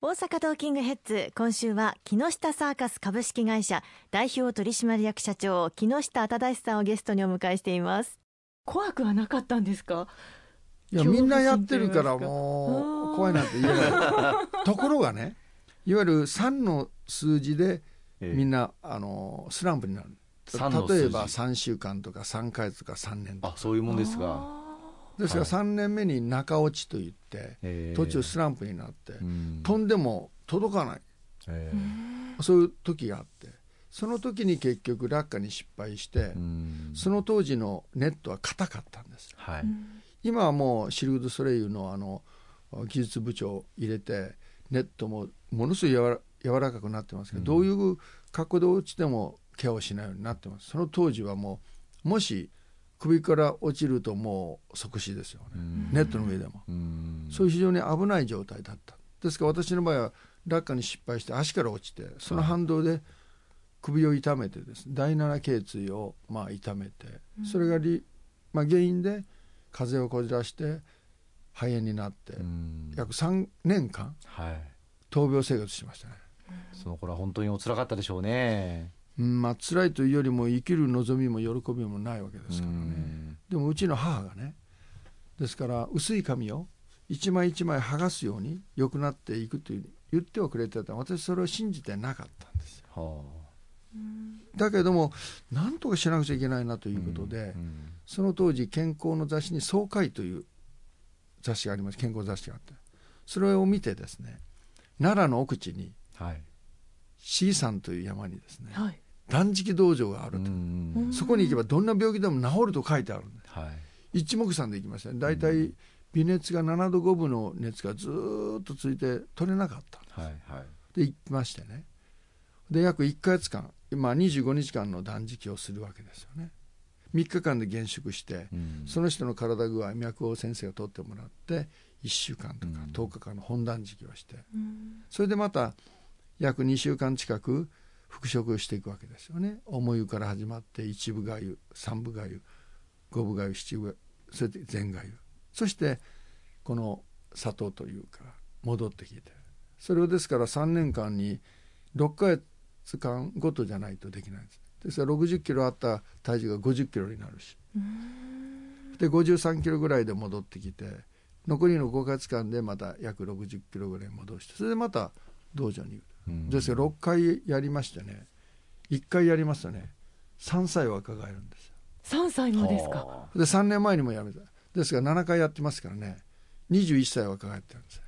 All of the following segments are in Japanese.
大阪トーキングヘッズ今週は木下サーカス株式会社代表取締役社長木下忠さんをゲストにお迎えしています。怖くはなかったんですか？いやみんなやってるからもう怖いなんて言えない。ところがねいわゆる3の数字でみんな、あのスランプになる。例えば3週間とか3か月とか3年とか。あそういうもんですがですから3年目に中落ちといって、途中スランプになって、飛んでも届かない、そういう時があってその時に結局落下に失敗して、その当時のネットは硬かったんです、はい、今はもうシルク・ドゥ・ソレイユのあの技術部長を入れてネットもものすごい柔ららかくなってますけど、どういう角度落ちてもケアをしないようになってます。その当時はもうもし首から落ちるともう即死ですよね、ネットの上でも、そういう非常に危ない状態だった。ですから私の場合は落下に失敗して足から落ちてその反動で首を痛めてです、ね、第七頸椎をまあ痛めてそれがり、まあ、原因で風邪をこじらして肺炎になって約3年間、はい、闘病生活しましたね。その頃は本当にお辛かったでしょうねまあ辛いというよりも生きる望みも喜びもないわけですからね。でもうちの母がねですから薄い紙を一枚一枚剥がすように良くなっていくという言ってはくれてた。私それを信じてなかったんですよ、はあ、だけども何とかしなくちゃいけないなということで、その当時健康の雑誌に「総会」という雑誌があります。健康雑誌があって。それを見てですね奈良の奥地に、はい、C 山という山にですね、はい断食道場があると。そこに行けばどんな病気でも治ると書いてあるんです、はい、一目散で行きましたね。大体微熱が7度5分の熱がずっとついて取れなかったんです、はいはい、で行きましてね。で約1か月間、まあ、25日間の断食をするわけですよね。3日間で減縮して、その人の体具合脈を先生が取ってもらって1週間とか10日間の本断食をして、それでまた約2週間近く復職をしていくわけですよね。重湯から始まって一部がゆ三部がゆ五部がゆ七部それで全がゆそしてこの砂糖というか戻ってきて。それをですから3年間に6か月間ごとじゃないとできないんです。ですから60キロあった体重が50キロになるし。で53キロぐらいで戻ってきて残りの5か月間でまた約60キロぐらい戻してそれでまた道場に行くですから6回やりましてね。1回やりますとね。3歳若返るんですよ。3歳もですか？で3年前にもやめた。ですが7回やってますからね。21歳若返ってるんです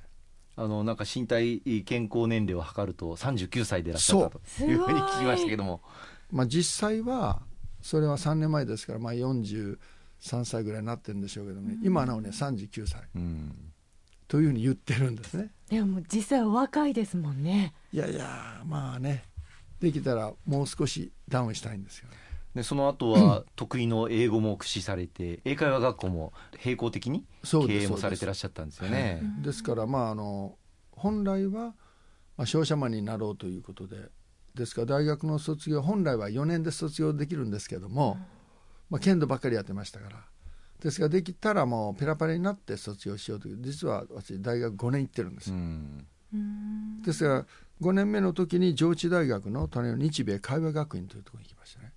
あのなんか身体健康年齢を測ると39歳でいらっしゃったというふうに聞きましたけども、まあ、実際はそれは3年前ですから、まあ、43歳ぐらいになってるんでしょうけどね、うん、今なおね39歳、うん、というふうに言ってるんですね。でも実際お若いですもんね。いやいやまあね。できたらもう少しダウンしたいんですよね。でその後は得意の英語も駆使されて、英会話学校も並行的に経営もされてらっしゃったんですよね。です。からまああの本来は、まあ、商社マンになろうということでですから大学の卒業本来は4年で卒業できるんですけども、まあ、剣道ばっかりやってましたからですができたらもうペラペラになって卒業しようという実は私大学5年行ってるんですよ。ですが5年目の時に上智大学の隣の日米会話学院というところに行きましたね。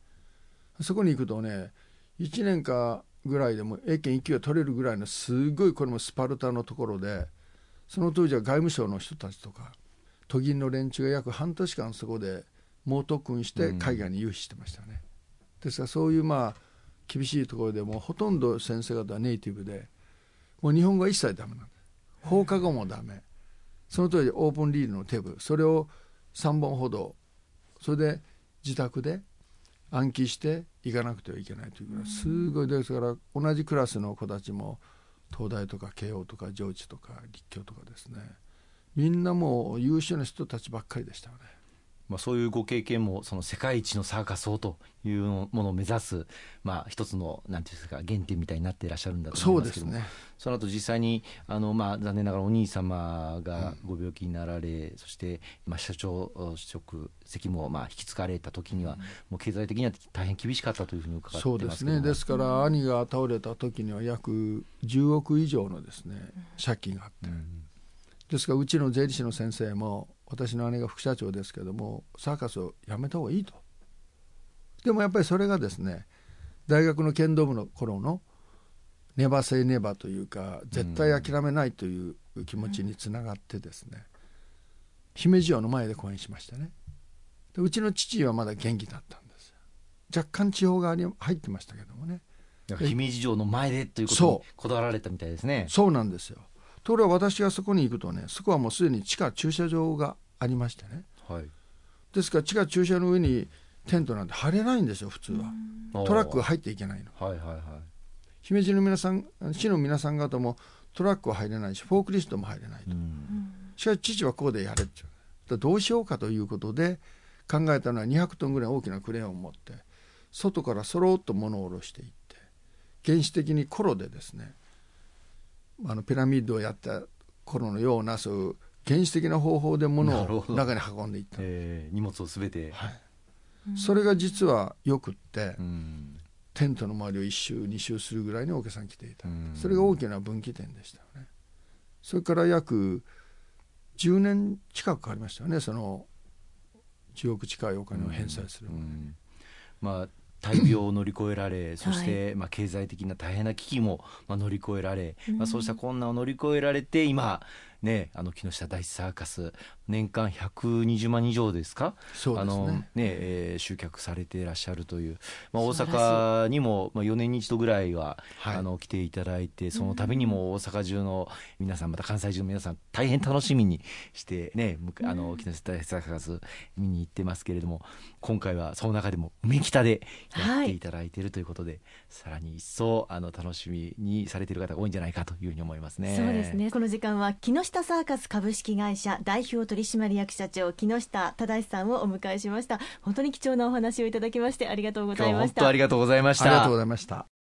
そこに行くとね1年かぐらいでも英検1級が取れるぐらいのすごいこれもスパルタのところでその当時は外務省の人たちとか都銀の連中が約半年間そこで猛特訓して海外に融資してましたね。ですからそういうまあ厳しいところでもほとんど先生方はネイティブでもう日本語は一切ダメなんで放課後もダメ。その通りオープンリードのテーブル。それを3本ほどそれで自宅で暗記していかなくてはいけないというぐらいすごい。ですから同じクラスの子たちも東大とか慶応とか上智とか立教とかですね。みんなもう優秀な人たちばっかりでしたよね。まあ、そういうご経験もその世界一のサーカスをというものを目指す、まあ、一つのなんていうんですか原点みたいになっていらっしゃるんだと思いますけども。そ,、ね、その後実際にあの、まあ、残念ながらお兄様がご病気になられ、うん、そして、まあ、社長職責務をまあ引き継がれた時には、うん、もう経済的には大変厳しかったというふうに伺ってそうですね。ですから、兄が倒れた時には約10億以上のですね借金があって。うん。ですからうちの税理士の先生も私の姉が副社長ですけどもサーカスをやめた方がいいと。でもやっぱりそれがですね大学の剣道部の頃のネバセイネバというか絶対諦めないという気持ちにつながってですね、姫路城の前で講演しましたね。でうちの父はまだ元気だったんです。若干地方側に入ってましたけどもね。姫路城の前でということにこだわられたみたいですね。そうなんですよ。ところが私がそこに行くとねそこはもうすでに地下駐車場がありましてね、はい、ですから地下駐車の上にテントなんて張れないんですよ普通は。トラックが入っていけないの、はいはいはい、姫路の皆さん市の皆さん方もトラックは入れないしフォークリストも入れないと、しかし父はこうでやれって。どうしようかということで考えたのは200トンぐらい大きなクレーンを持って外からそろっと物を下ろしていって原始的にコロでですねあのピラミッドをやった頃のようなそういう原始的な方法で物を中に運んでいった、えー、荷物をすべて、はい、それが実はよくって、うん、テントの周りを1周2周するぐらいにお客さん来ていた、うん、それが大きな分岐点でしたよね。それから約10年近くかかりましたよね。その10億近いお金を返済する。まで、うん、まあ大病を乗り越えられ、そして、まあ、経済的な大変な危機も、まあ、乗り越えられ、まあ、そうした困難を乗り越えられて、今、ね、あの木下大サーカス年間120万以上ですか？そうですね。あのね、えー、集客されていらっしゃるという、まあ、大阪にも、まあ、4年に一度ぐらいは、はい、あの来ていただいてその度にも大阪中の皆さんまた関西中の皆さん大変楽しみにしてねあの木下大サーカス見に行ってますけれども今回はその中でも梅北でやっていただいているということで、はい、さらに一層あの楽しみにされている方が多いんじゃないかというふうに思いますね。そうですね。この時間は木下サーカス株式会社代表取締役社長木下忠さんをお迎えしました。本当に貴重なお話をいただきましてありがとうございました。本当ありがとうございました。ありがとうございました